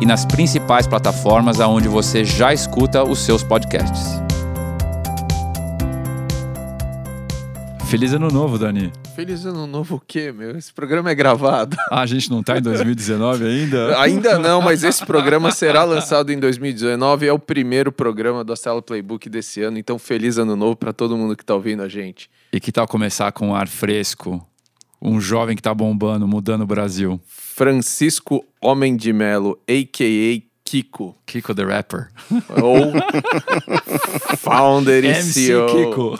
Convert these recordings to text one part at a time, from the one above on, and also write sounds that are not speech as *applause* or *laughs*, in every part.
e nas principais plataformas aonde você já escuta os seus podcasts. Feliz ano novo, Dani. Feliz ano novo o quê, meu? Esse programa é gravado. *laughs* Ah, a gente não está em 2019 ainda? *laughs* ainda não, mas esse programa será lançado em 2019. É o primeiro programa do Astela Playbook desse ano. Então, feliz ano novo para todo mundo que está ouvindo a gente. E que tal começar com um ar fresco? Um jovem que está bombando, mudando o Brasil. Francisco Homem de Melo, a.k.a. Kiko. Kiko the Rapper. Ou founder e *laughs* MC CEO Kiko.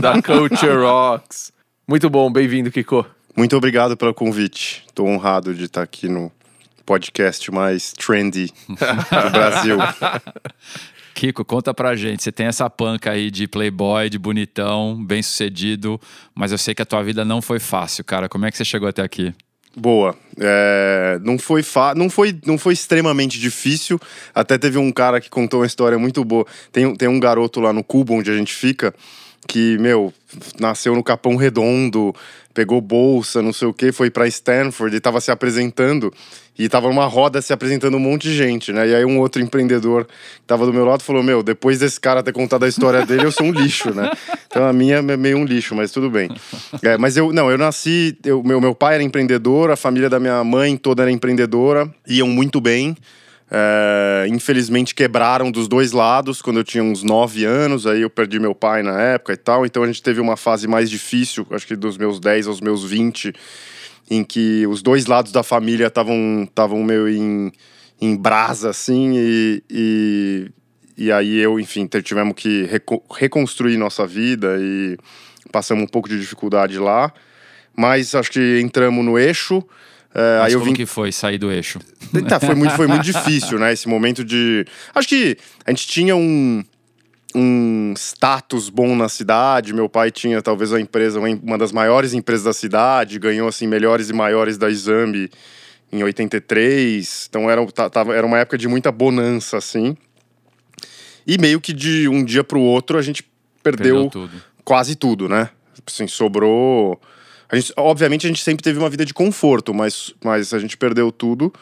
da Culture Rocks. Muito bom, bem-vindo, Kiko. Muito obrigado pelo convite. Estou honrado de estar aqui no podcast mais trendy do Brasil. *laughs* Kiko, conta pra gente. Você tem essa panca aí de playboy, de bonitão, bem sucedido, mas eu sei que a tua vida não foi fácil, cara. Como é que você chegou até aqui? Boa. É, não, foi fa não, foi, não foi extremamente difícil. Até teve um cara que contou uma história muito boa. Tem, tem um garoto lá no Cubo, onde a gente fica, que, meu, nasceu no Capão Redondo, pegou bolsa, não sei o que, foi para Stanford e tava se apresentando. E tava numa roda se apresentando um monte de gente, né? E aí um outro empreendedor que tava do meu lado falou: Meu, depois desse cara ter contado a história dele, eu sou um lixo, né? *laughs* Então a minha é meio um lixo, mas tudo bem. É, mas eu, não, eu nasci, eu, meu, meu pai era empreendedor, a família da minha mãe toda era empreendedora, iam muito bem. É, infelizmente quebraram dos dois lados quando eu tinha uns 9 anos, aí eu perdi meu pai na época e tal, então a gente teve uma fase mais difícil, acho que dos meus 10 aos meus 20, em que os dois lados da família estavam estavam meio em, em brasa, assim, e, e, e aí eu, enfim, tivemos que reco reconstruir nossa vida e passamos um pouco de dificuldade lá, mas acho que entramos no eixo, é, Mas aí como eu vim... que foi sair do eixo? *laughs* Tá, foi muito, foi muito difícil, né? Esse momento de. Acho que a gente tinha um, um status bom na cidade. Meu pai tinha talvez a empresa, uma das maiores empresas da cidade, ganhou assim melhores e maiores da Exame em 83. Então era, tava, era uma época de muita bonança, assim. E meio que de um dia para o outro a gente perdeu, perdeu tudo. quase tudo, né? Assim, sobrou a gente, obviamente a gente sempre teve uma vida de conforto, mas, mas a gente perdeu tudo.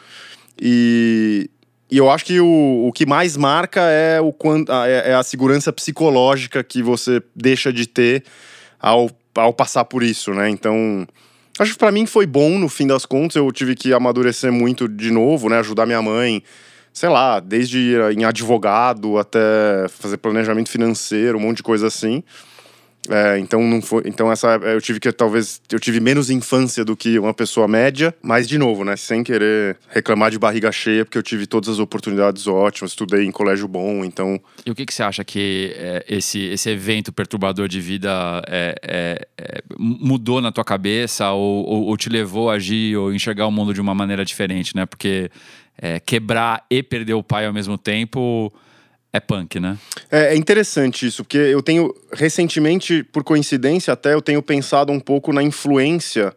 E, e eu acho que o, o que mais marca é, o, é, é a segurança psicológica que você deixa de ter ao, ao passar por isso, né? Então, acho que para mim foi bom no fim das contas. Eu tive que amadurecer muito de novo, né? Ajudar minha mãe, sei lá, desde em advogado até fazer planejamento financeiro, um monte de coisa assim. É, então não foi. Então essa eu tive que talvez eu tive menos infância do que uma pessoa média, mas de novo, né, sem querer reclamar de barriga cheia, porque eu tive todas as oportunidades ótimas, estudei em colégio bom, então. E o que, que você acha que é, esse, esse evento perturbador de vida é, é, é mudou na tua cabeça ou, ou, ou, te levou a agir ou enxergar o mundo de uma maneira diferente, né? Porque é, quebrar e perder o pai ao mesmo tempo é punk, né? É, é, interessante isso, porque eu tenho, recentemente, por coincidência até, eu tenho pensado um pouco na influência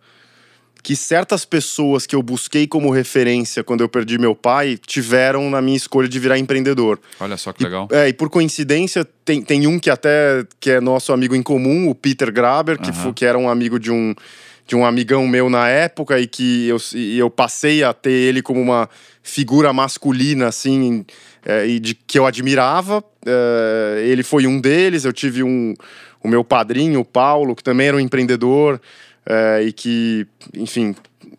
que certas pessoas que eu busquei como referência quando eu perdi meu pai tiveram na minha escolha de virar empreendedor. Olha só que legal. E, é, e por coincidência, tem, tem um que até que é nosso amigo em comum, o Peter Graber, que, foi, que era um amigo de um, de um amigão meu na época e que eu, e eu passei a ter ele como uma figura masculina, assim, é, e de que eu admirava. É, ele foi um deles. Eu tive um, o meu padrinho, o Paulo, que também era um empreendedor é, e que, enfim,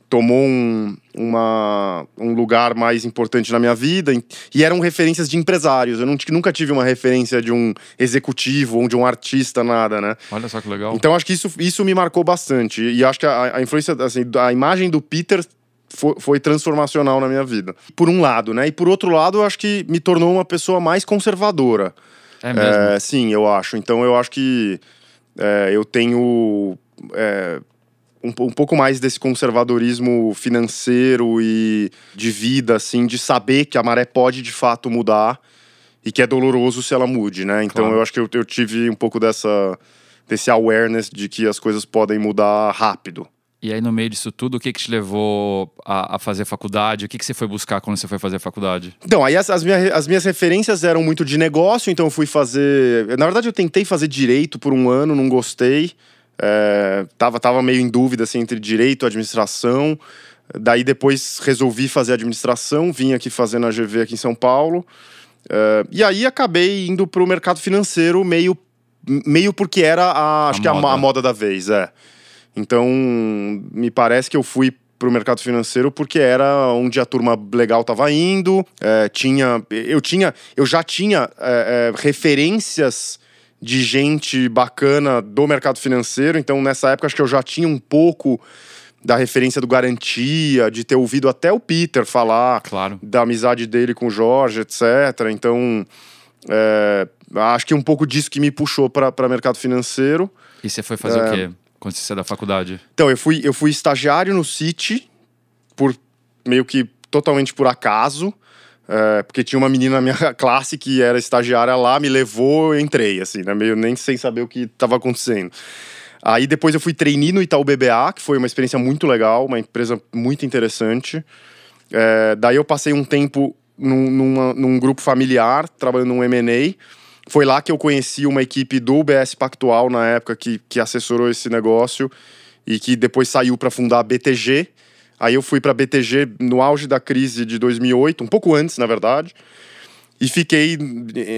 tomou um, uma, um lugar mais importante na minha vida e eram referências de empresários. Eu não, nunca tive uma referência de um executivo ou de um artista, nada, né? Olha só que legal. Então acho que isso, isso me marcou bastante. E acho que a, a influência, assim, a imagem do Peter foi, foi, transformacional na minha vida. Por um lado, né? E por outro lado, eu acho que me tornou uma pessoa mais conservadora. É mesmo? É, sim, eu acho. Então eu acho que é, eu tenho é, um, um, pouco mais desse conservadorismo financeiro e de vida, assim, de saber que a maré pode de fato mudar e que é doloroso se ela mude, né? Então claro. eu acho que eu, eu tive um pouco dessa desse awareness de que as coisas podem mudar rápido. E aí, no meio disso tudo, o que, que te levou a, a fazer faculdade? O que, que você foi buscar quando você foi fazer faculdade? Então, aí as, as, minhas, as minhas referências eram muito de negócio, então eu fui fazer. Na verdade, eu tentei fazer direito por um ano, não gostei. É, tava, tava meio em dúvida assim, entre direito e administração. Daí depois resolvi fazer administração, vim aqui fazer na GV aqui em São Paulo. É, e aí acabei indo para o mercado financeiro meio, meio porque era a, acho a que moda. A, a moda da vez, é. Então, me parece que eu fui para o mercado financeiro porque era onde a turma legal estava indo, é, tinha, eu tinha, eu já tinha é, é, referências de gente bacana do mercado financeiro, então nessa época acho que eu já tinha um pouco da referência do Garantia, de ter ouvido até o Peter falar claro. da amizade dele com o Jorge, etc. Então, é, acho que um pouco disso que me puxou para mercado financeiro. E você foi fazer o é, quê? Quando você saiu da faculdade? Então, eu fui, eu fui estagiário no City, por meio que totalmente por acaso. É, porque tinha uma menina na minha *laughs* classe que era estagiária lá, me levou, eu entrei, assim, né? Meio nem sem saber o que estava acontecendo. Aí depois eu fui treinar no Itaú BBA, que foi uma experiência muito legal, uma empresa muito interessante. É, daí eu passei um tempo num, numa, num grupo familiar, trabalhando num M&A. Foi lá que eu conheci uma equipe do UBS Pactual na época que, que assessorou esse negócio e que depois saiu para fundar a BTG. Aí eu fui para a BTG no auge da crise de 2008, um pouco antes, na verdade. E fiquei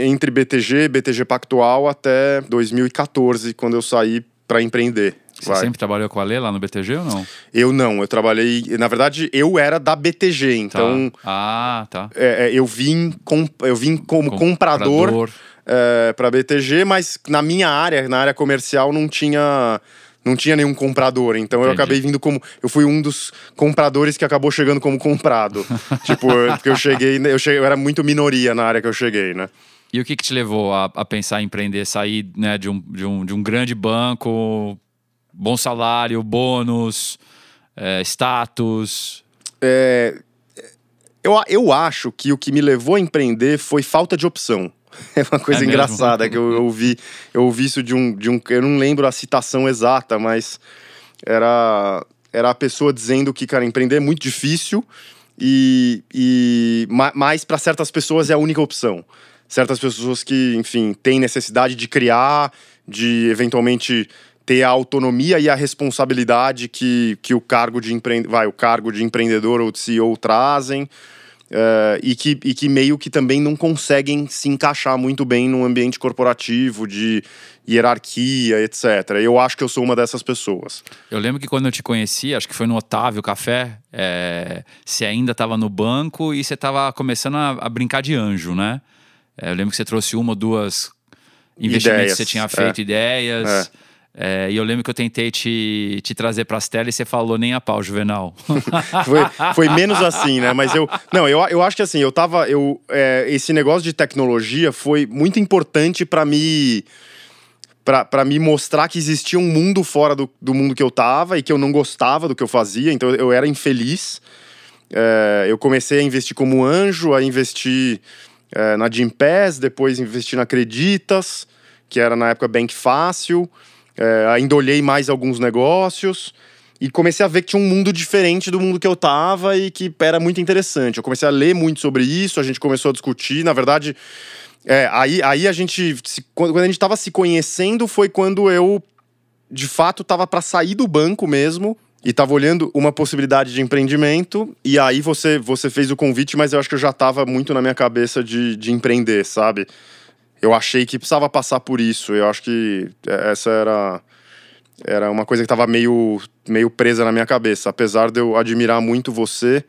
entre BTG, BTG Pactual até 2014, quando eu saí para empreender. Você Vai. sempre trabalhou com a Lê lá no BTG ou não? Eu não, eu trabalhei. Na verdade, eu era da BTG, então. Tá. Ah, tá. É, é eu, vim com, eu vim como Com, comprador. comprador é, para BTG, mas na minha área, na área comercial, não tinha não tinha nenhum comprador. Então Entendi. eu acabei vindo como. Eu fui um dos compradores que acabou chegando como comprado. *laughs* tipo, porque eu cheguei, eu cheguei. Eu era muito minoria na área que eu cheguei, né? E o que, que te levou a, a pensar em empreender, sair né, de, um, de, um, de um grande banco, bom salário, bônus, é, status? É, eu, eu acho que o que me levou a empreender foi falta de opção. É uma coisa é engraçada mesmo? que eu, eu ouvi. Eu ouvi isso de um, de um. Eu não lembro a citação exata, mas era, era a pessoa dizendo que, cara, empreender é muito difícil e. e mas para certas pessoas é a única opção. Certas pessoas que, enfim, têm necessidade de criar, de eventualmente ter a autonomia e a responsabilidade que, que o cargo de empre... vai o cargo de empreendedor ou de CEO trazem Uh, e, que, e que meio que também não conseguem se encaixar muito bem num ambiente corporativo de hierarquia, etc. Eu acho que eu sou uma dessas pessoas. Eu lembro que quando eu te conheci, acho que foi no Otávio Café, é, você ainda estava no banco e você estava começando a, a, brincar de anjo, né? É, eu lembro que você trouxe uma ou duas investimentos ideias, que você tinha feito, é. ideias. É. É, e eu lembro que eu tentei te, te trazer para as telas e você falou nem a pau, Juvenal. *laughs* foi, foi menos assim, né? Mas eu. Não, eu, eu acho que assim, eu tava. Eu, é, esse negócio de tecnologia foi muito importante para me. para me mostrar que existia um mundo fora do, do mundo que eu tava e que eu não gostava do que eu fazia, então eu era infeliz. É, eu comecei a investir como anjo, a investir é, na Gimpass, depois investi na Acreditas, que era na época Bank Fácil. É, ainda olhei mais alguns negócios e comecei a ver que tinha um mundo diferente do mundo que eu tava e que era muito interessante. Eu comecei a ler muito sobre isso, a gente começou a discutir. Na verdade, é, aí, aí a gente. Se, quando a gente tava se conhecendo, foi quando eu, de fato, tava para sair do banco mesmo. E tava olhando uma possibilidade de empreendimento, e aí você, você fez o convite, mas eu acho que eu já tava muito na minha cabeça de, de empreender, sabe? Eu achei que precisava passar por isso. Eu acho que essa era era uma coisa que estava meio meio presa na minha cabeça, apesar de eu admirar muito você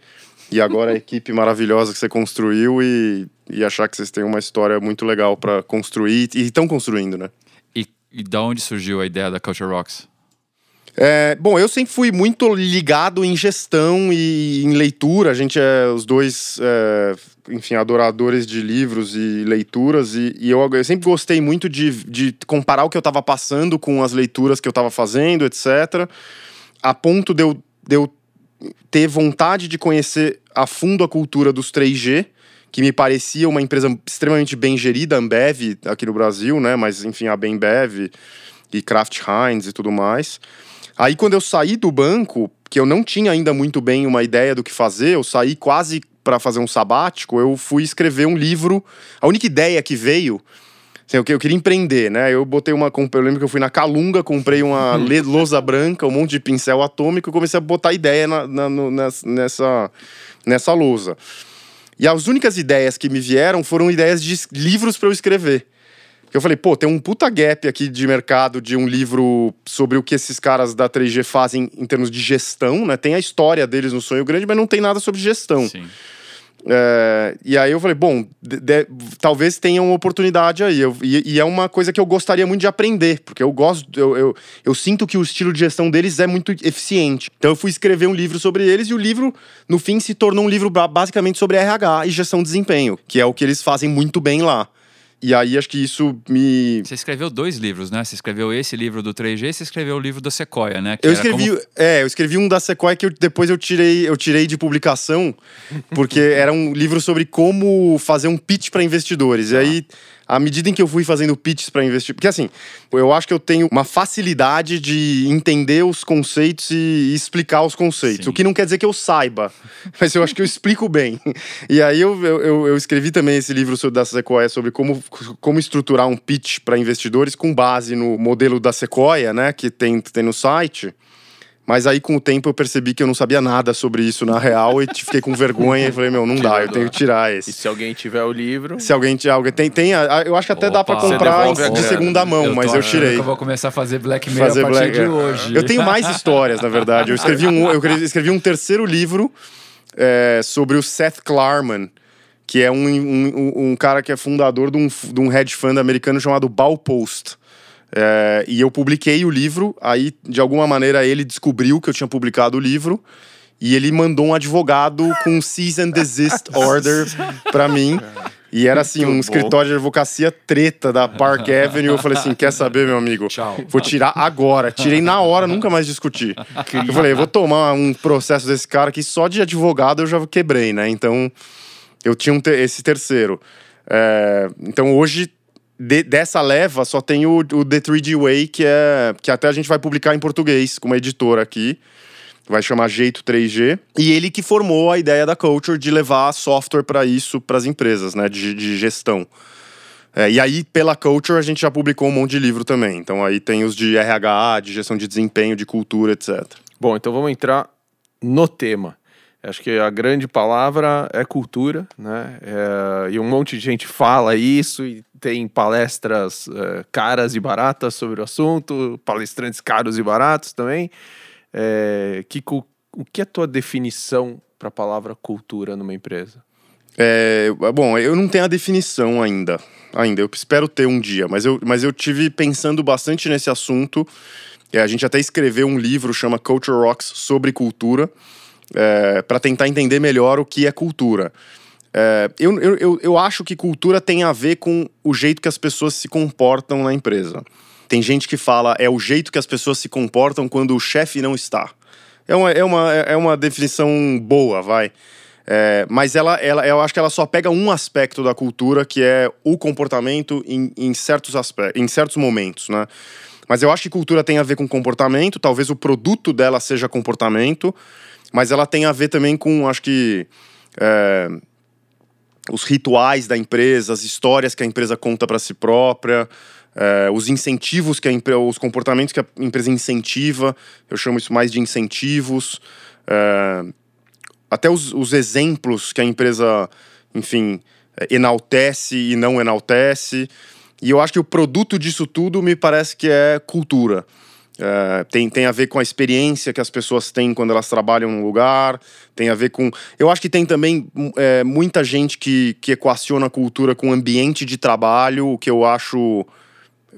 e agora a *laughs* equipe maravilhosa que você construiu e, e achar que vocês têm uma história muito legal para construir e estão construindo, né? E, e da onde surgiu a ideia da Culture Rocks? É, bom, eu sempre fui muito ligado em gestão e em leitura. A gente é os dois, é, enfim, adoradores de livros e leituras. E, e eu, eu, sempre gostei muito de, de comparar o que eu estava passando com as leituras que eu estava fazendo, etc. a ponto de eu, de eu ter vontade de conhecer a fundo a cultura dos 3G, que me parecia uma empresa extremamente bem gerida, Ambev aqui no Brasil, né? Mas enfim, a Bembev e Kraft Heinz e tudo mais. Aí quando eu saí do banco, que eu não tinha ainda muito bem uma ideia do que fazer, eu saí quase para fazer um sabático, eu fui escrever um livro. A única ideia que veio Assim, eu, eu queria empreender, né? Eu botei uma. Eu lembro que eu fui na Calunga, comprei uma *laughs* lousa branca, um monte de pincel atômico e comecei a botar ideia na, na, nessa, nessa lousa. E as únicas ideias que me vieram foram ideias de livros para eu escrever. Eu falei, pô, tem um puta gap aqui de mercado de um livro sobre o que esses caras da 3G fazem em termos de gestão, né? Tem a história deles no Sonho Grande, mas não tem nada sobre gestão. Sim. É, e aí eu falei, bom, de, de, talvez tenha uma oportunidade aí. Eu, e, e, é uma coisa que eu gostaria muito de aprender, porque eu gosto, eu, eu, eu, sinto que o estilo de gestão deles é muito eficiente. Então eu fui escrever um livro sobre eles e o livro, no fim, se tornou um livro basicamente sobre RH e gestão de desempenho, que é o que eles fazem muito bem lá. E aí acho que isso me. Você escreveu dois livros, né? Você escreveu esse livro do 3G e você escreveu o livro da Sequoia, né? Que eu escrevi, como... é, eu escrevi um da Sequoia que eu, depois eu tirei, eu tirei de publicação, porque *laughs* era um livro sobre como fazer um pitch para investidores. E aí à medida em que eu fui fazendo pitches para investir. Porque assim, eu acho que eu tenho uma facilidade de entender os conceitos e explicar os conceitos. Sim. O que não quer dizer que eu saiba, *laughs* mas eu acho que eu explico bem. E aí eu, eu, eu escrevi também esse livro da Sequoia sobre como, como estruturar um pitch para investidores com base no modelo da Sequoia, né, que tem, tem no site. Mas aí, com o tempo, eu percebi que eu não sabia nada sobre isso na real e fiquei com vergonha e falei, meu, não *laughs* dá, eu tenho que tirar esse. E se alguém tiver o livro. Se alguém tiver. Tem, tem, eu acho que até Opa, dá pra comprar de segunda mão, eu mas eu tirei. Eu vou começar a fazer Black Mirror fazer a partir Black... de hoje. Eu tenho mais *laughs* histórias, na verdade. Eu escrevi um, eu escrevi um terceiro livro é, sobre o Seth Klarman que é um, um, um, cara que é fundador de um, de um hedge fund americano chamado Baupost. É, e eu publiquei o livro, aí de alguma maneira ele descobriu que eu tinha publicado o livro e ele mandou um advogado com um cease and desist *laughs* order para mim. E era assim, Muito um bom. escritório de advocacia treta da Park *laughs* Avenue. Eu falei assim: quer saber, meu amigo? Tchau. Vou tirar agora. Tirei na hora, nunca mais discuti. Eu falei, vou tomar um processo desse cara que só de advogado eu já quebrei, né? Então eu tinha um te esse terceiro. É, então hoje de, dessa leva só tem o, o The 3D Way, que é que até a gente vai publicar em português com uma editora aqui. Vai chamar Jeito 3G. E ele que formou a ideia da Culture de levar software para isso, para as empresas, né? De, de gestão. É, e aí, pela Culture, a gente já publicou um monte de livro também. Então aí tem os de RH, de gestão de desempenho, de cultura, etc. Bom, então vamos entrar no tema. Acho que a grande palavra é cultura, né? É, e um monte de gente fala isso e tem palestras é, caras e baratas sobre o assunto, palestrantes caros e baratos também. É, que, o que é a tua definição para a palavra cultura numa empresa? É, bom, eu não tenho a definição ainda. Ainda, eu espero ter um dia, mas eu, mas eu tive pensando bastante nesse assunto. É, a gente até escreveu um livro chama Culture Rocks sobre cultura é, para tentar entender melhor o que é cultura. É, eu, eu, eu acho que cultura tem a ver com o jeito que as pessoas se comportam na empresa. Tem gente que fala é o jeito que as pessoas se comportam quando o chefe não está. É uma, é uma, é uma definição boa, vai. É, mas ela, ela, eu acho que ela só pega um aspecto da cultura, que é o comportamento em, em, certos, aspectos, em certos momentos, né? Mas eu acho que cultura tem a ver com comportamento, talvez o produto dela seja comportamento, mas ela tem a ver também com, acho que, é, os rituais da empresa, as histórias que a empresa conta para si própria, é, os incentivos que a empresa, os comportamentos que a empresa incentiva, eu chamo isso mais de incentivos, é, até os, os, exemplos que a empresa, enfim, enaltece e não enaltece. E eu acho que o produto disso tudo me parece que é cultura. Uh, tem, tem a ver com a experiência que as pessoas têm quando elas trabalham num lugar, tem a ver com. Eu acho que tem também é, muita gente que, que equaciona a cultura com ambiente de trabalho, o que eu acho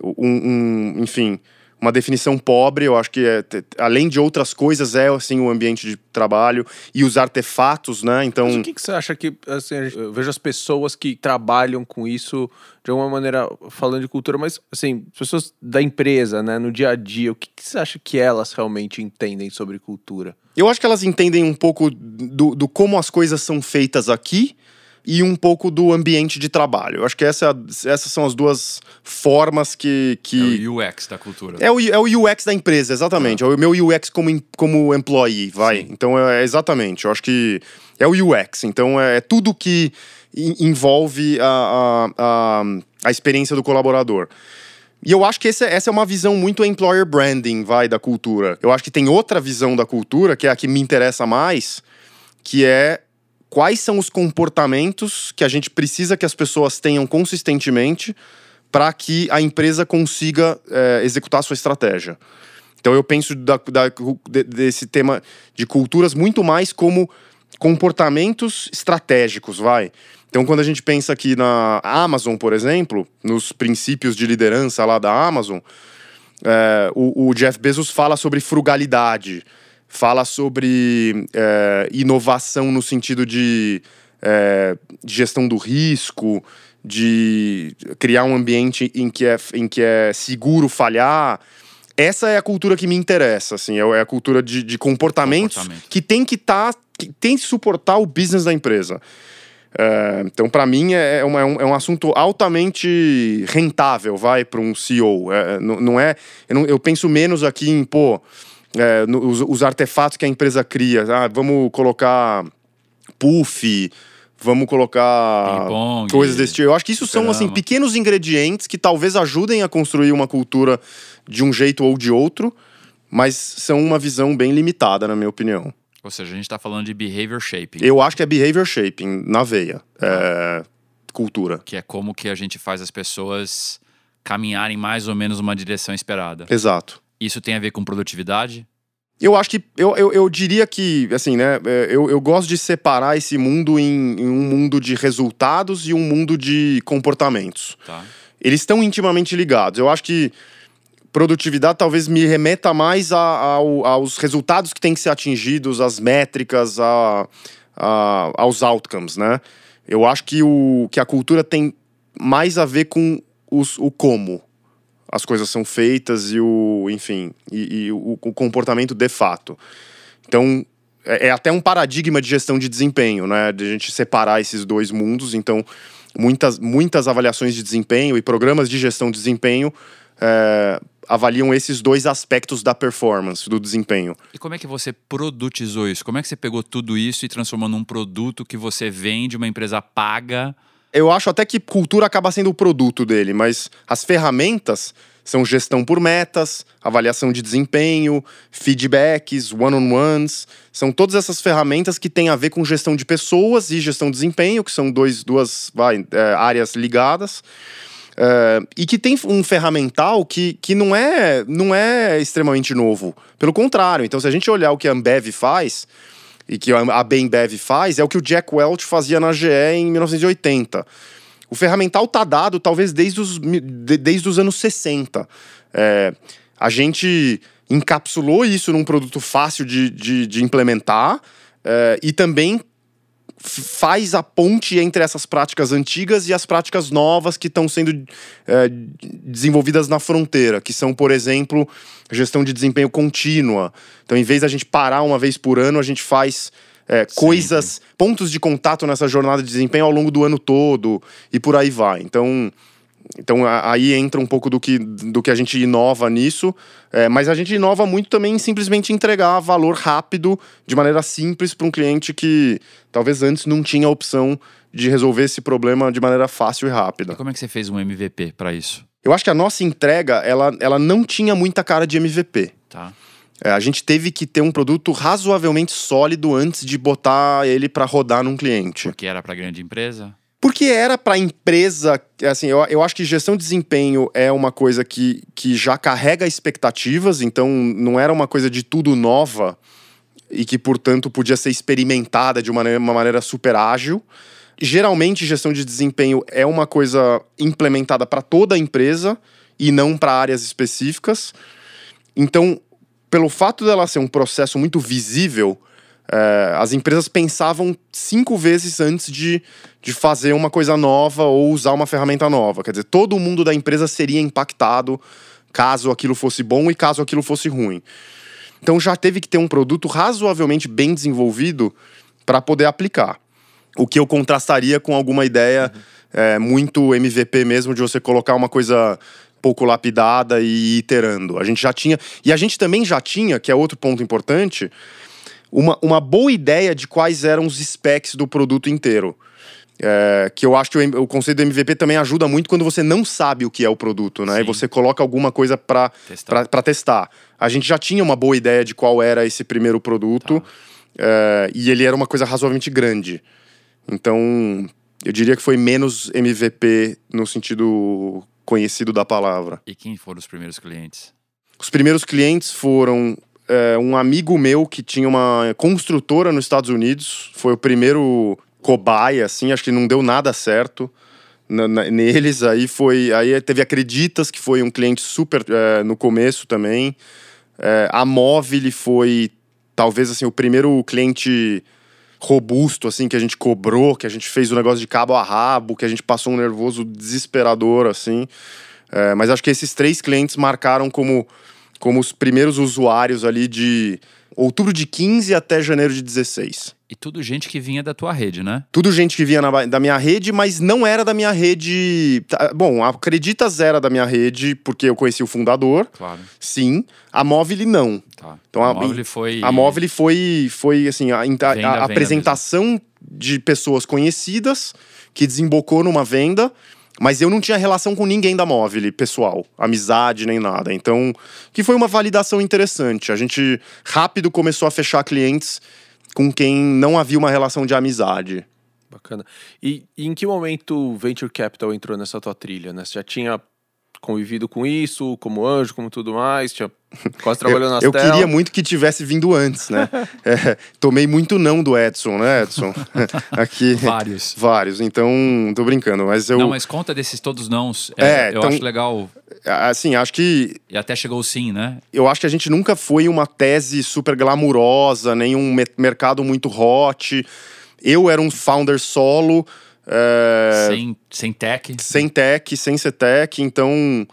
um, um enfim, uma definição pobre. Eu acho que, é, além de outras coisas, é assim o ambiente de trabalho e os artefatos, né? Então, Mas o que, que você acha que, assim, eu vejo as pessoas que trabalham com isso de alguma maneira, falando de cultura, mas, assim, pessoas da empresa, né, no dia a dia, o que, que você acha que elas realmente entendem sobre cultura? eu acho que elas entendem um pouco do, do como as coisas são feitas aqui e um pouco do ambiente de trabalho. Eu acho que essa, é a- essas são as duas formas que. que... É o UX da cultura. É o, é o UX da empresa, exatamente. É o meu UX como, como employee, vai. Então, é, é exatamente. Eu acho que é o UX. Então, é, é tudo que en- envolve a, a, a, a experiência do colaborador. E eu acho que esse, é- essa é uma visão muito employer branding, vai, da cultura. Eu acho que tem outra visão da cultura, que é a que me interessa mais, que é quais são os comportamentos que a gente precisa que as pessoas tenham consistentemente para que a empresa consiga eh, executar a sua estratégia. Então eu penso da- da- de- desse tema de culturas muito mais como comportamentos estratégicos, vai. Então quando a gente pensa aqui na Amazon, por exemplo, nos princípios de liderança lá da Amazon, é, o, o Jeff Bezos fala sobre frugalidade, fala sobre é, inovação no sentido de é, de gestão do risco, de criar um ambiente em que é, em que é seguro falhar. Essa é a cultura que me interessa, assim, é é a cultura de, de comportamentos Comportamento. que tem que estar, que tem que suportar o business da empresa. É, então, para mim, é, é, uma- é um, é um assunto altamente rentável, vai, para um CEO. É, é, não, não é. Eu, não- eu penso menos aqui em, pô, é, os, os artefatos que a empresa cria. Ah, vamos colocar puff, vamos colocar coisas desse tipo. Eu acho que isso são, assim, pequenos ingredientes que talvez ajudem a construir uma cultura de um jeito ou de outro, mas são uma visão bem limitada, na minha opinião. Ou seja, a gente tá falando de behavior shaping. Eu acho que é behavior shaping na veia. É, cultura. Que é como que a gente faz as pessoas caminharem mais ou menos uma direção esperada. Exato. Isso tem a ver com produtividade? Eu acho que. Eu, eu, eu diria que, assim, né? é, Eu, eu gosto de separar esse mundo em, em um mundo de resultados e um mundo de comportamentos. Tá. Eles estão intimamente ligados. Eu acho que produtividade talvez me remeta mais a- ao- aos resultados que têm que ser atingidos, às métricas, a, a- aos outcomes, né? Eu acho que, o, que a cultura tem mais a ver com os, o como as coisas são feitas e o, enfim, e, e o, o comportamento de fato. Então, é, é até um paradigma de gestão de desempenho, né? De a gente separar esses dois mundos. Então, muitas, muitas avaliações de desempenho e programas de gestão de desempenho é, avaliam esses dois aspectos da performance, do desempenho. E como é que você produtizou isso? Como é que você pegou tudo isso e transformou num produto que você vende, uma empresa paga? Eu acho até que cultura acaba sendo o produto dele, mas as ferramentas são gestão por metas, avaliação de desempenho, feedbacks, one-on-ones. São todas essas ferramentas que têm a ver com gestão de pessoas e gestão de desempenho, que são dois, duas vai, é, áreas ligadas. É, e que tem um ferramental que, que não, é, não é extremamente novo. Pelo contrário, então se a gente olhar o que a Ambev faz, e que a Bembev faz, é o que o Jack Welch fazia na GE em 1980. O ferramental tá dado talvez desde os, desde os anos 60. É, a gente encapsulou isso num produto fácil de, de, de implementar é, e também faz a ponte entre essas práticas antigas e as práticas novas que estão sendo é, desenvolvidas na fronteira, que são, por exemplo, gestão de desempenho contínua. Então, em vez da gente parar uma vez por ano, a gente faz é, coisas, pontos de contato nessa jornada de desempenho ao longo do ano todo e por aí vai. Então, então a- aí entra um pouco do que, do que a gente inova nisso, é, mas a gente inova muito também em simplesmente entregar valor rápido, de maneira simples, para um cliente que talvez antes não tinha a opção de resolver esse problema de maneira fácil e rápida. E como é que você fez um MVP para isso? Eu acho que a nossa entrega, ela, ela não tinha muita cara de MVP. Tá. É, a gente teve que ter um produto razoavelmente sólido antes de botar ele para rodar num cliente. Porque era para grande empresa? Porque era para empresa, assim, eu, eu acho que gestão de desempenho é uma coisa que, que já carrega expectativas, então não era uma coisa de tudo nova e que, portanto, podia ser experimentada de uma uma maneira super ágil. Geralmente, gestão de desempenho é uma coisa implementada para toda a empresa e não para áreas específicas. Então, pelo fato dela ser um processo muito visível, é, as empresas pensavam cinco vezes antes de, de fazer uma coisa nova ou usar uma ferramenta nova. Quer dizer, todo mundo da empresa seria impactado caso aquilo fosse bom e caso aquilo fosse ruim. Então já teve que ter um produto razoavelmente bem desenvolvido para poder aplicar. O que eu contrastaria com alguma ideia uhum. é, muito MVP mesmo, de você colocar uma coisa pouco lapidada e iterando. A gente já tinha. E a gente também já tinha, que é outro ponto importante, uma, uma boa ideia de quais eram os specs do produto inteiro. É, que eu acho que o, o, conceito do MVP também ajuda muito quando você não sabe o que é o produto, né? Sim. E você coloca alguma coisa para testar. testar. A gente já tinha uma boa ideia de qual era esse primeiro produto tá. é, e ele era uma coisa razoavelmente grande. Então, eu diria que foi menos MVP no sentido conhecido da palavra. E quem foram os primeiros clientes? Os primeiros clientes foram é, um amigo meu que tinha uma construtora nos Estados Unidos. Foi o primeiro cobaia, assim, acho que não deu nada certo. Neles aí foi aí teve Acreditas que foi um cliente super é, no começo também é, a Móvel foi talvez assim o primeiro cliente robusto assim que a gente cobrou que a gente fez o negócio de cabo a rabo que a gente passou um nervoso desesperador assim é, mas acho que esses três clientes marcaram como como os primeiros usuários ali de outubro de 15 até janeiro de 16 e tudo gente que vinha da tua rede, né? Tudo gente que vinha na, da minha rede, mas não era da minha rede. Tá, bom, a Acreditas era da minha rede, porque eu conheci o fundador. Claro. Sim. A Móvel não. Tá. Então a, a Móvel foi. A Móvel foi, foi assim, a, a, a apresentação mesmo. de pessoas conhecidas que desembocou numa venda. Mas eu não tinha relação com ninguém da Móvel, pessoal, amizade nem nada. Então, que foi uma validação interessante. A gente rápido começou a fechar clientes com quem não havia uma relação de amizade. Bacana. E, e, em que momento o Venture Capital entrou nessa tua trilha, né? Você já tinha convivido com isso, como anjo, como tudo mais, tinha quase *laughs* trabalhando nas Eu, eu queria muito que tivesse vindo antes, né? *laughs* é, tomei muito não do Edson, né, Edson? *laughs* Aqui. Vários. Vários, então tô brincando, mas eu... Não, mas conta desses todos nãos. É, é eu então, acho legal... Assim, acho que... E até chegou o sim, né? Eu acho que a gente nunca foi uma tese super glamurosa, nem um mercado muito hot. Eu era um founder solo... É... Sem, sem tech? Sem tech, sem ser tech, então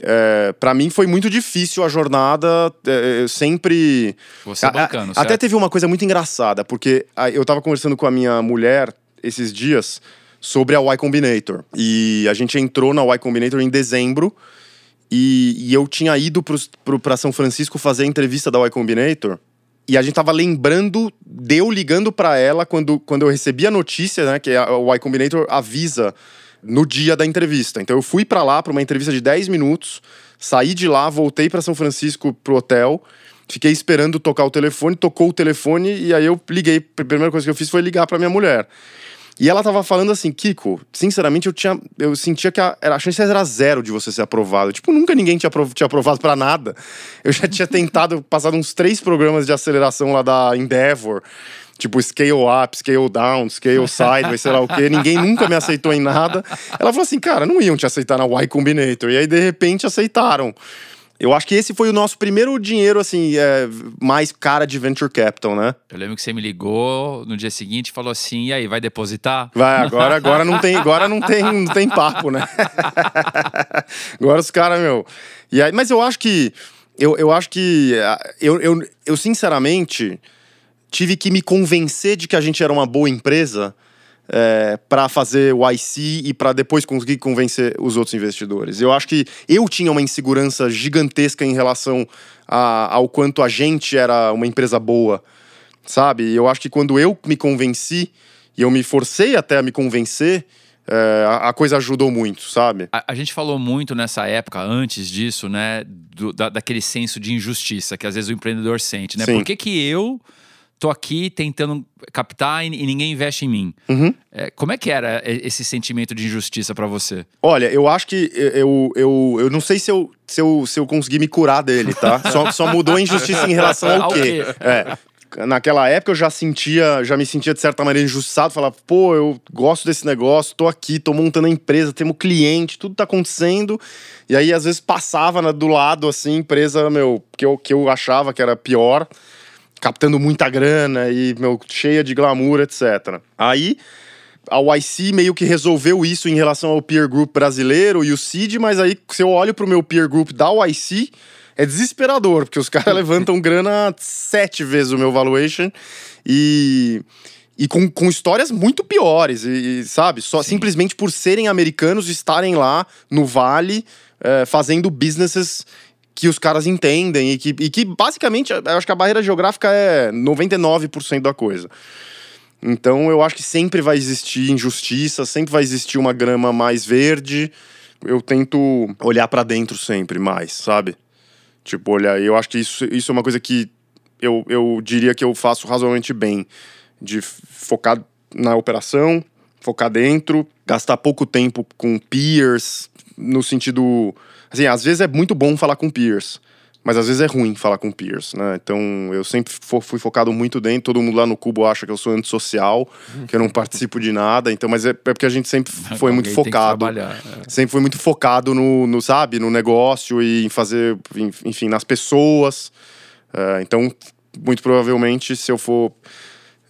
é, para mim foi muito difícil a jornada. É, eu sempre. Você é bacana, Até teve uma coisa muito engraçada, porque eu tava conversando com a minha mulher esses dias sobre a Y Combinator. E a gente entrou na Y Combinator em dezembro. E, e eu tinha ido para São Francisco fazer a entrevista da Y Combinator. E a gente tava lembrando de eu ligando para ela quando, quando eu recebi a notícia, né? Que o Y Combinator avisa no dia da entrevista. Então eu fui para lá para uma entrevista de 10 minutos, saí de lá, voltei para São Francisco pro hotel, fiquei esperando tocar o telefone, tocou o telefone e aí eu liguei. A primeira coisa que eu fiz foi ligar para minha mulher. E ela tava falando assim, Kiko, sinceramente eu tinha. Eu sentia que a, a chance era zero de você ser aprovado. Tipo, nunca ninguém tinha, tinha aprovado para nada. Eu já tinha tentado, *laughs* passado uns três programas de aceleração lá da Endeavor tipo scale up, scale down, scale sideways, sei lá o quê. Ninguém nunca me aceitou em nada. Ela falou assim, cara, não iam te aceitar na Y Combinator. E aí, de repente, aceitaram. Eu acho que esse foi o nosso primeiro dinheiro, assim, é, mais cara de venture capital, né? Eu lembro que você me ligou no dia seguinte e falou assim: e aí, vai depositar? Vai, agora, agora não tem, agora não tem, não tem papo, né? *laughs* agora os caras, meu. E aí, mas eu acho que. Eu, eu acho que. Eu, eu, eu sinceramente tive que me convencer de que a gente era uma boa empresa é, para fazer o IC e para depois conseguir convencer os outros investidores. Eu acho que eu tinha uma insegurança gigantesca em relação a, ao quanto a gente era uma empresa boa, sabe? Eu acho que quando eu me convenci e eu me forcei até a me convencer, é, a, a, coisa ajudou muito, sabe? A, a, gente falou muito nessa época, antes disso, né, do, da, daquele senso de injustiça que às vezes o empreendedor sente, né? Sim. Por que, que eu tô aqui tentando captar e, ninguém investe em mim. Uhum. É, como é que era esse sentimento de injustiça para você? Olha, eu acho que eu, eu, eu não sei se eu, se eu, se eu consegui me curar dele, tá? *laughs* só, só mudou a injustiça em relação ao quê? É. naquela época eu já sentia, já me sentia de certa maneira injustiçado, falava, pô, eu gosto desse negócio, tô aqui, tô montando a empresa, temos cliente, tudo tá acontecendo. E aí às vezes passava do lado assim, empresa, meu, que eu, que eu achava que era pior, captando muita grana e meu cheia de glamour, etc. Aí a YC meio que resolveu isso em relação ao peer group brasileiro e o CID, mas aí se eu olho pro meu peer group da YC, é desesperador, porque os caras *laughs* levantam grana sete vezes o meu valuation e. E com, com histórias muito piores, e, e sabe? Só Sim. simplesmente por serem americanos estarem lá no Vale é, fazendo businesses que os caras entendem e que, e que basicamente, eu acho que a barreira geográfica é 99% da coisa. Então eu acho que sempre vai existir injustiça, sempre vai existir uma grama mais verde. Eu tento olhar para dentro sempre mais, sabe? Tipo, olha, eu acho que isso, isso é uma coisa que eu, eu diria que eu faço razoavelmente bem. De focar na operação, focar dentro, gastar pouco tempo com peers, no sentido. Assim, às vezes é muito bom falar com peers, mas às vezes é ruim falar com peers, né? Então eu sempre fui focado muito dentro. Todo mundo lá no Cubo acha que eu sou antissocial, que eu não participo de nada. Então, mas é, é porque a gente sempre foi muito focado. É. Sempre foi muito focado no, no, sabe, no negócio e em fazer, enfim, nas pessoas. Uh, então, muito provavelmente, se eu for.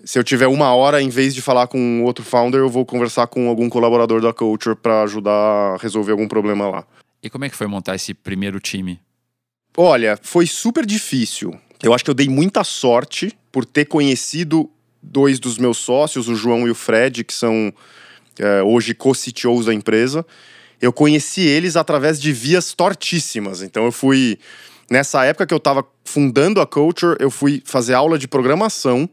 Se eu tiver uma hora, em vez de falar com outro founder, eu vou conversar com algum colaborador da Culture para ajudar a resolver algum problema lá. E como é que foi montar esse primeiro time? Olha, foi super difícil. Eu acho que eu dei muita sorte por ter conhecido dois dos meus sócios, o João e o Fred, que são é, hoje co-CTOs da empresa. Eu conheci eles através de vias tortíssimas. Então eu fui. Nessa época que eu estava fundando a Culture, eu fui fazer aula de programação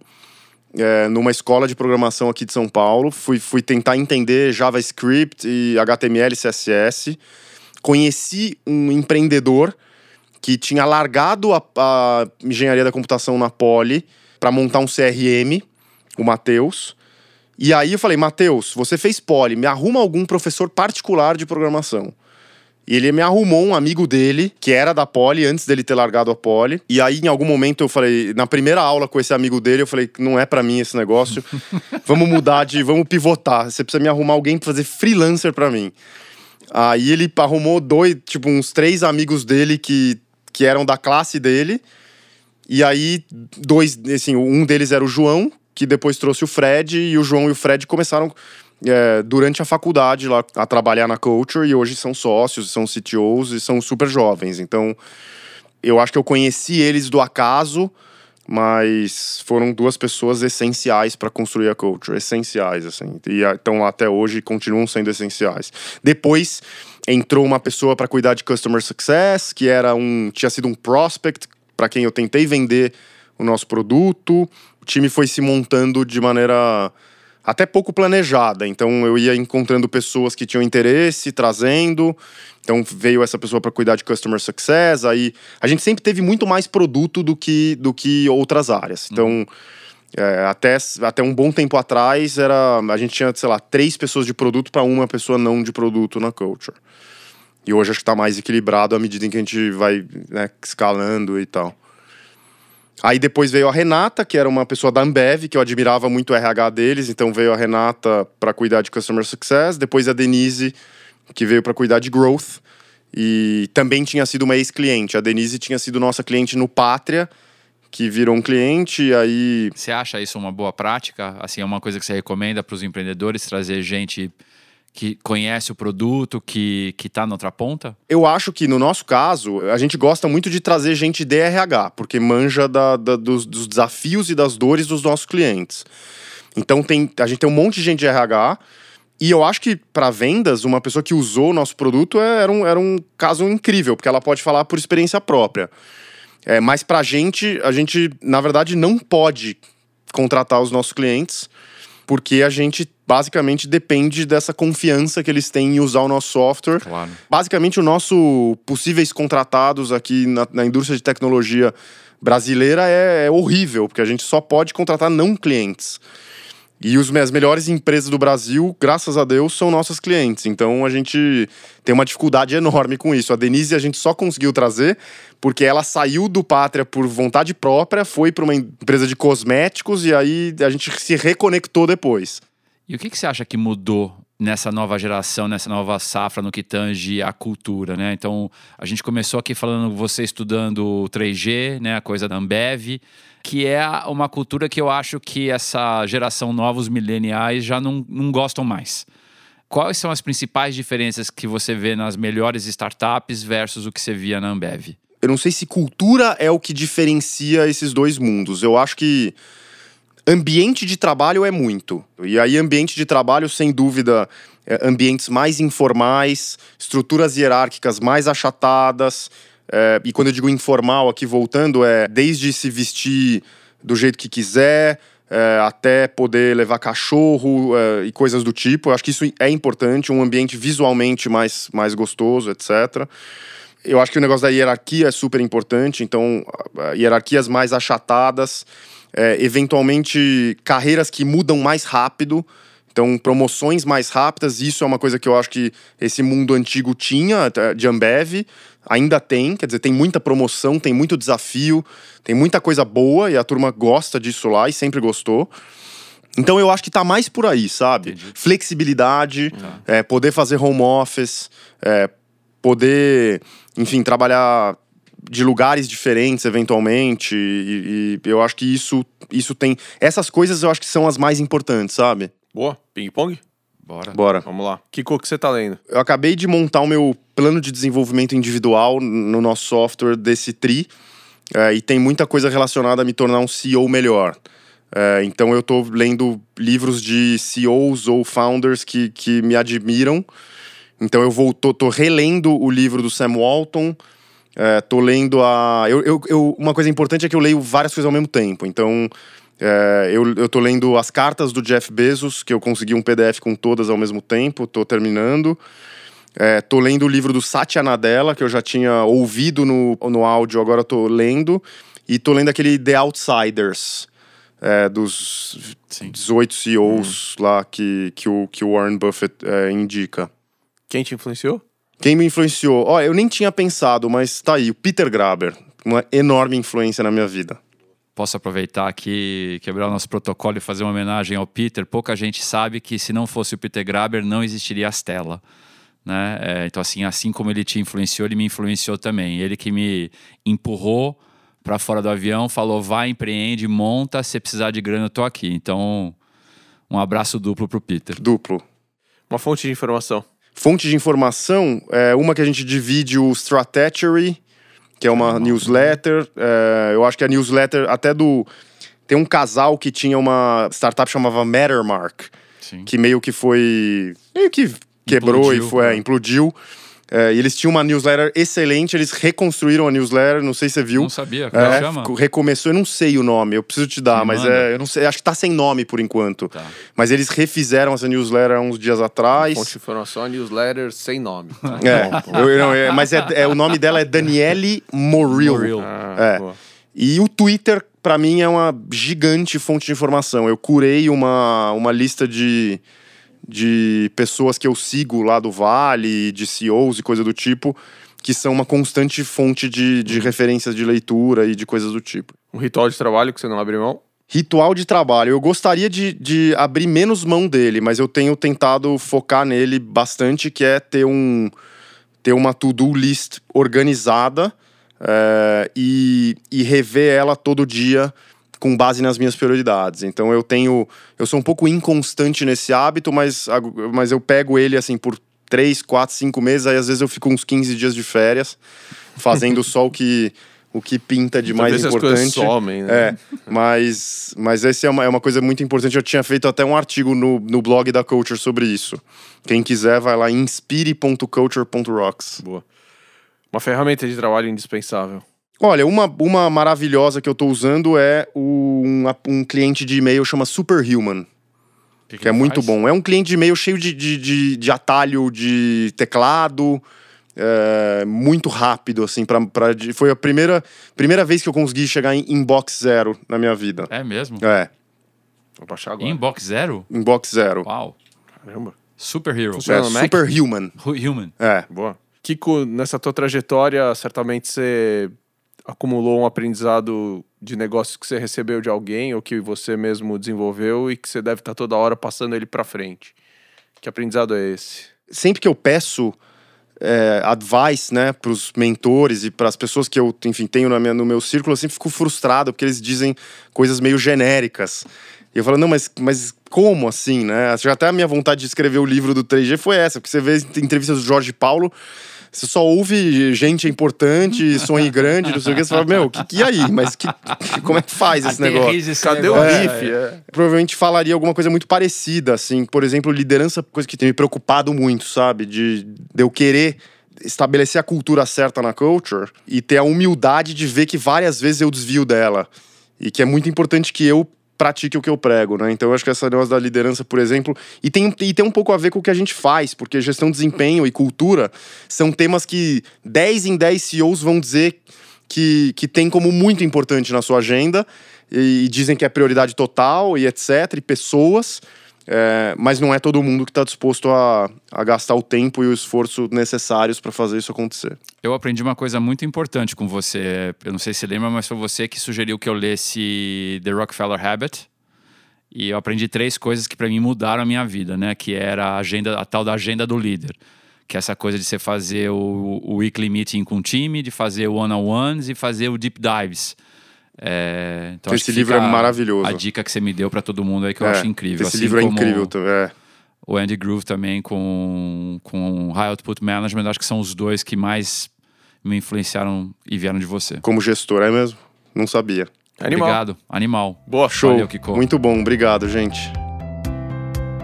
é, numa escola de programação aqui de São Paulo. Fui, fui tentar entender JavaScript e HTML e CSS. Conheci um empreendedor que tinha largado a, a engenharia da computação na Poli para montar um CRM, o Matheus. E aí eu falei, Matheus, você fez Poli, me arruma algum professor particular de programação. E ele me arrumou um amigo dele, que era da Poli, antes dele ter largado a Poli. E aí, em algum momento, eu falei, na primeira aula com esse amigo dele, eu falei, não é para mim esse negócio. *laughs* vamos mudar de. Vamos pivotar. Você precisa me arrumar alguém pra fazer freelancer para mim. Aí ele arrumou dois, tipo, uns três amigos dele que que eram da classe dele. E aí, dois, assim, um deles era o João, que depois trouxe o Fred, e o João e o Fred começaram é, durante a faculdade lá a trabalhar na Culture, e hoje são sócios, são CTOs e são super jovens. Então, eu acho que eu conheci eles do acaso, mas foram duas pessoas essenciais para construir a Culture, essenciais, assim. E então, até hoje, continuam sendo essenciais. Depois entrou uma pessoa para cuidar de customer success, que era um tinha sido um prospect para quem eu tentei vender o nosso produto. O time foi se montando de maneira até pouco planejada. Então eu ia encontrando pessoas que tinham interesse, trazendo. Então veio essa pessoa para cuidar de customer success. Aí a gente sempre teve muito mais produto do que do que outras áreas. Então uhum. É, até, até um bom tempo atrás, era a gente tinha, sei lá, três pessoas de produto para uma pessoa não de produto na culture. E hoje acho que está mais equilibrado à medida em que a gente vai né, escalando e tal. Aí depois veio a Renata, que era uma pessoa da Ambev, que eu admirava muito o RH deles, então veio a Renata para cuidar de Customer Success, depois a Denise, que veio para cuidar de Growth, e também tinha sido uma ex-cliente. A Denise tinha sido nossa cliente no Pátria, que virou um cliente, aí. Você acha isso uma boa prática? Assim, é uma coisa que você recomenda para os empreendedores trazer gente que conhece o produto, que está na outra ponta? Eu acho que no nosso caso, a gente gosta muito de trazer gente de RH, porque manja da, da, dos, dos, desafios e das dores dos nossos clientes. Então tem, a gente tem um monte de gente de RH. E eu acho que para vendas, uma pessoa que usou o nosso produto é, era um, era um caso incrível, porque ela pode falar por experiência própria. É, mas pra gente, a gente, na verdade, não pode contratar os nossos clientes, porque a gente basicamente depende dessa confiança que eles têm em usar o nosso software. Claro. Basicamente, o nosso possíveis contratados aqui na, na indústria de tecnologia brasileira é, é, horrível, porque a gente só pode contratar não clientes. E os, as melhores empresas do Brasil, graças a Deus, são nossas clientes. Então a gente tem uma dificuldade enorme com isso. A Denise a gente só conseguiu trazer porque ela saiu do Pátria por vontade própria, foi para uma empresa de cosméticos e aí a gente se reconectou depois. E o que, que você acha que mudou nessa nova geração, nessa nova safra no que tange a cultura, né? Então, a gente começou aqui falando você estudando 3G, né, a coisa da Ambev, que é uma cultura que eu acho que essa geração novos mileniais já não, não gostam mais. Quais são as principais diferenças que você vê nas melhores startups versus o que você via na Ambev? Eu não sei se cultura é o que diferencia esses dois mundos. Eu acho que Ambiente de trabalho é muito. E aí, ambiente de trabalho, sem dúvida, é ambientes mais informais, estruturas hierárquicas mais achatadas. É, e quando eu digo informal, aqui voltando, é desde se vestir do jeito que quiser, é, até poder levar cachorro é, e coisas do tipo. Eu acho que isso é importante, um ambiente visualmente mais, mais gostoso, etc. Eu acho que o negócio da hierarquia é super importante, então, hierarquias mais achatadas é, eventualmente carreiras que mudam mais rápido. Então, promoções mais rápidas, isso é uma coisa que eu acho que esse mundo antigo tinha, de Ambev, ainda tem, quer dizer, tem muita promoção, tem muito desafio, tem muita coisa boa e a turma gosta disso lá e sempre gostou. Então eu acho que tá mais por aí, sabe? Entendi. Flexibilidade, uhum. é, poder fazer home office, é, poder, enfim, trabalhar de lugares diferentes, eventualmente. E, e, eu acho que isso, isso tem. Essas coisas eu acho que são as mais importantes, sabe? Boa. Ping-pong? Bora. Bora. Vamos lá. Que cor que você tá lendo? Eu acabei de montar o meu plano de desenvolvimento individual no nosso software desse TRI. É, e tem muita coisa relacionada a me tornar um CEO melhor. É, então eu tô lendo livros de CEOs ou founders que, que me admiram. Então eu vou, tô, tô relendo o livro do Sam Walton, é, tô lendo a. Eu, eu, eu, uma coisa importante é que eu leio várias coisas ao mesmo tempo. Então, é, eu, eu tô lendo as cartas do Jeff Bezos, que eu consegui um PDF com todas ao mesmo tempo, tô terminando. É, tô lendo o livro do Satya Nadella, que eu já tinha ouvido no, no áudio, agora tô lendo. E tô lendo aquele The Outsiders, é, dos Sim. 18 CEOs hum. lá que, que, o, que o Warren Buffett é, indica. Quem te influenciou? Quem me influenciou? Ó, eu nem tinha pensado, mas tá aí, o Peter Graber. Uma enorme influência na minha vida. Posso aproveitar aqui, quebrar o nosso protocolo e fazer uma homenagem ao Peter. Pouca gente sabe que se não fosse o Peter Graber, não existiria a Stella. Né? É, então, assim, assim como ele te influenciou, ele me influenciou também. Ele que me empurrou para fora do avião, falou: vai, empreende, monta, se precisar de grana, eu tô aqui. Então, um abraço duplo pro Peter. Duplo. Uma fonte de informação. Fonte de informação, é uma que a gente divide o Stratechery, que é uma newsletter. É, eu acho que a newsletter até do. Tem um casal que tinha uma startup chamava Mattermark, Sim. que meio que foi. meio que quebrou implodiu, e foi, é, implodiu. É, e eles tinham uma newsletter excelente, eles reconstruíram a newsletter, não sei se você viu. Não sabia, como é, chama? Recomeçou, eu não sei o nome, eu preciso te dar, Me mas é, eu não sei, acho que tá sem nome por enquanto. Tá. Mas eles refizeram essa newsletter há uns dias atrás. Fonte de informação, newsletter sem nome. *laughs* é, eu, não, é, mas é, é, o nome dela é Daniele Moril. Moril. Ah, é. E o Twitter, para mim, é uma gigante fonte de informação. Eu curei uma, uma lista de de pessoas que eu sigo lá do Vale, de CEOs e coisa do tipo, que são uma constante fonte de, de referências de leitura e de coisas do tipo. Um ritual de trabalho que você não abre mão? Ritual de trabalho. Eu gostaria de, de abrir menos mão dele, mas eu tenho tentado focar nele bastante, que é ter um ter uma to-do list organizada é, e, e rever ela todo dia com base nas minhas prioridades. Então eu tenho. Eu sou um pouco inconstante nesse hábito, mas, mas eu pego ele assim por três, quatro, cinco meses, aí às vezes eu fico uns 15 dias de férias, fazendo só o que. O que pinta de mais Talvez importante. As somem, né? É, mas, mas essa é uma, é uma coisa muito importante. Eu tinha feito até um artigo no, no blog da Culture sobre isso. Quem quiser, vai lá, inspire.culture.rocks. Boa. Uma ferramenta de trabalho indispensável. Olha, uma, uma maravilhosa que eu estou usando é um, um cliente de e-mail chama Superhuman. Que, que, que é muito faz? bom. É um cliente de e-mail cheio de, de, de, de atalho de teclado, é, muito rápido, assim, pra, pra, foi a primeira, primeira vez que eu consegui chegar em inbox zero na minha vida. É mesmo? É. Vou baixar agora. Inbox Zero? Inbox Zero. Uau. Caramba. Superhero. Funciona É, Mac? Superhuman. Human. É. Boa. Kiko, nessa tua trajetória, certamente você acumulou um aprendizado de negócios que você recebeu de alguém ou que você mesmo desenvolveu e que você deve estar toda hora passando ele para frente. Que aprendizado é esse? sempre que eu peço é, advice, né, para os mentores e para as pessoas que eu, enfim, tenho minha, no meu círculo, eu sempre fico frustrado porque eles dizem coisas meio genéricas. E eu falo, não, mas, mas como assim, né? Até a minha vontade de escrever o livro do 3G foi essa, porque você vê entrevistas do Jorge Paulo, você só ouve gente importante, sonhe grande, não sei o que, você fala, meu, que, que e aí? Mas que, como é que faz esse negócio? Esse Cadê o negócio. riff? É. provavelmente falaria alguma coisa muito parecida, assim. Por exemplo, liderança, coisa que tem me preocupado muito, sabe? De, de eu querer estabelecer a cultura certa na culture e ter a humildade de ver que várias vezes eu desvio dela. E que é muito importante que eu pratique o que eu prego, né? Então eu acho que essa negócio da liderança, por exemplo, e tem, e tem um pouco a ver com o que a gente faz, porque gestão de desempenho e cultura são temas que 10 em 10 CEOs vão dizer que, que tem como muito importante na sua agenda e, e dizem que é prioridade total e etc, e pessoas, é, mas não é todo mundo que está disposto a, a gastar o tempo e o esforço necessários para fazer isso acontecer. Eu aprendi uma coisa muito importante com você. Eu não sei se lembra, mas foi você que sugeriu que eu lesse The Rockefeller Habit. E eu aprendi três coisas que para mim mudaram a minha vida, né? Que era a agenda, a tal da agenda do líder. Que é essa coisa de você fazer o, o weekly meeting com o time, de fazer o one-on-ones e fazer o deep dives. É, então Esse livro é maravilhoso. A dica que você me deu para todo mundo aí que eu É, acho incrível. Esse Assim livro é incrível também. É. O Andy Groove também com, com High Output Management, acho que são os dois que mais me influenciaram e vieram de você. Como gestor, é mesmo? Não sabia. Animal. Obrigado, animal. Boa, Show. Valeu, Kiko. Muito bom, obrigado, gente.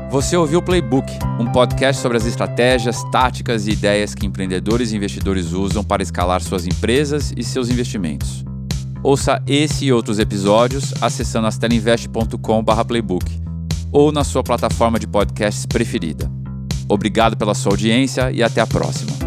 Você ouviu o Playbook, um podcast sobre as estratégias, táticas e ideias que empreendedores e investidores usam para escalar suas empresas e seus investimentos. Ouça esse e outros episódios acessando astelinvest.com/playbook ou na sua plataforma de podcasts preferida. Obrigado pela sua audiência e até a próxima.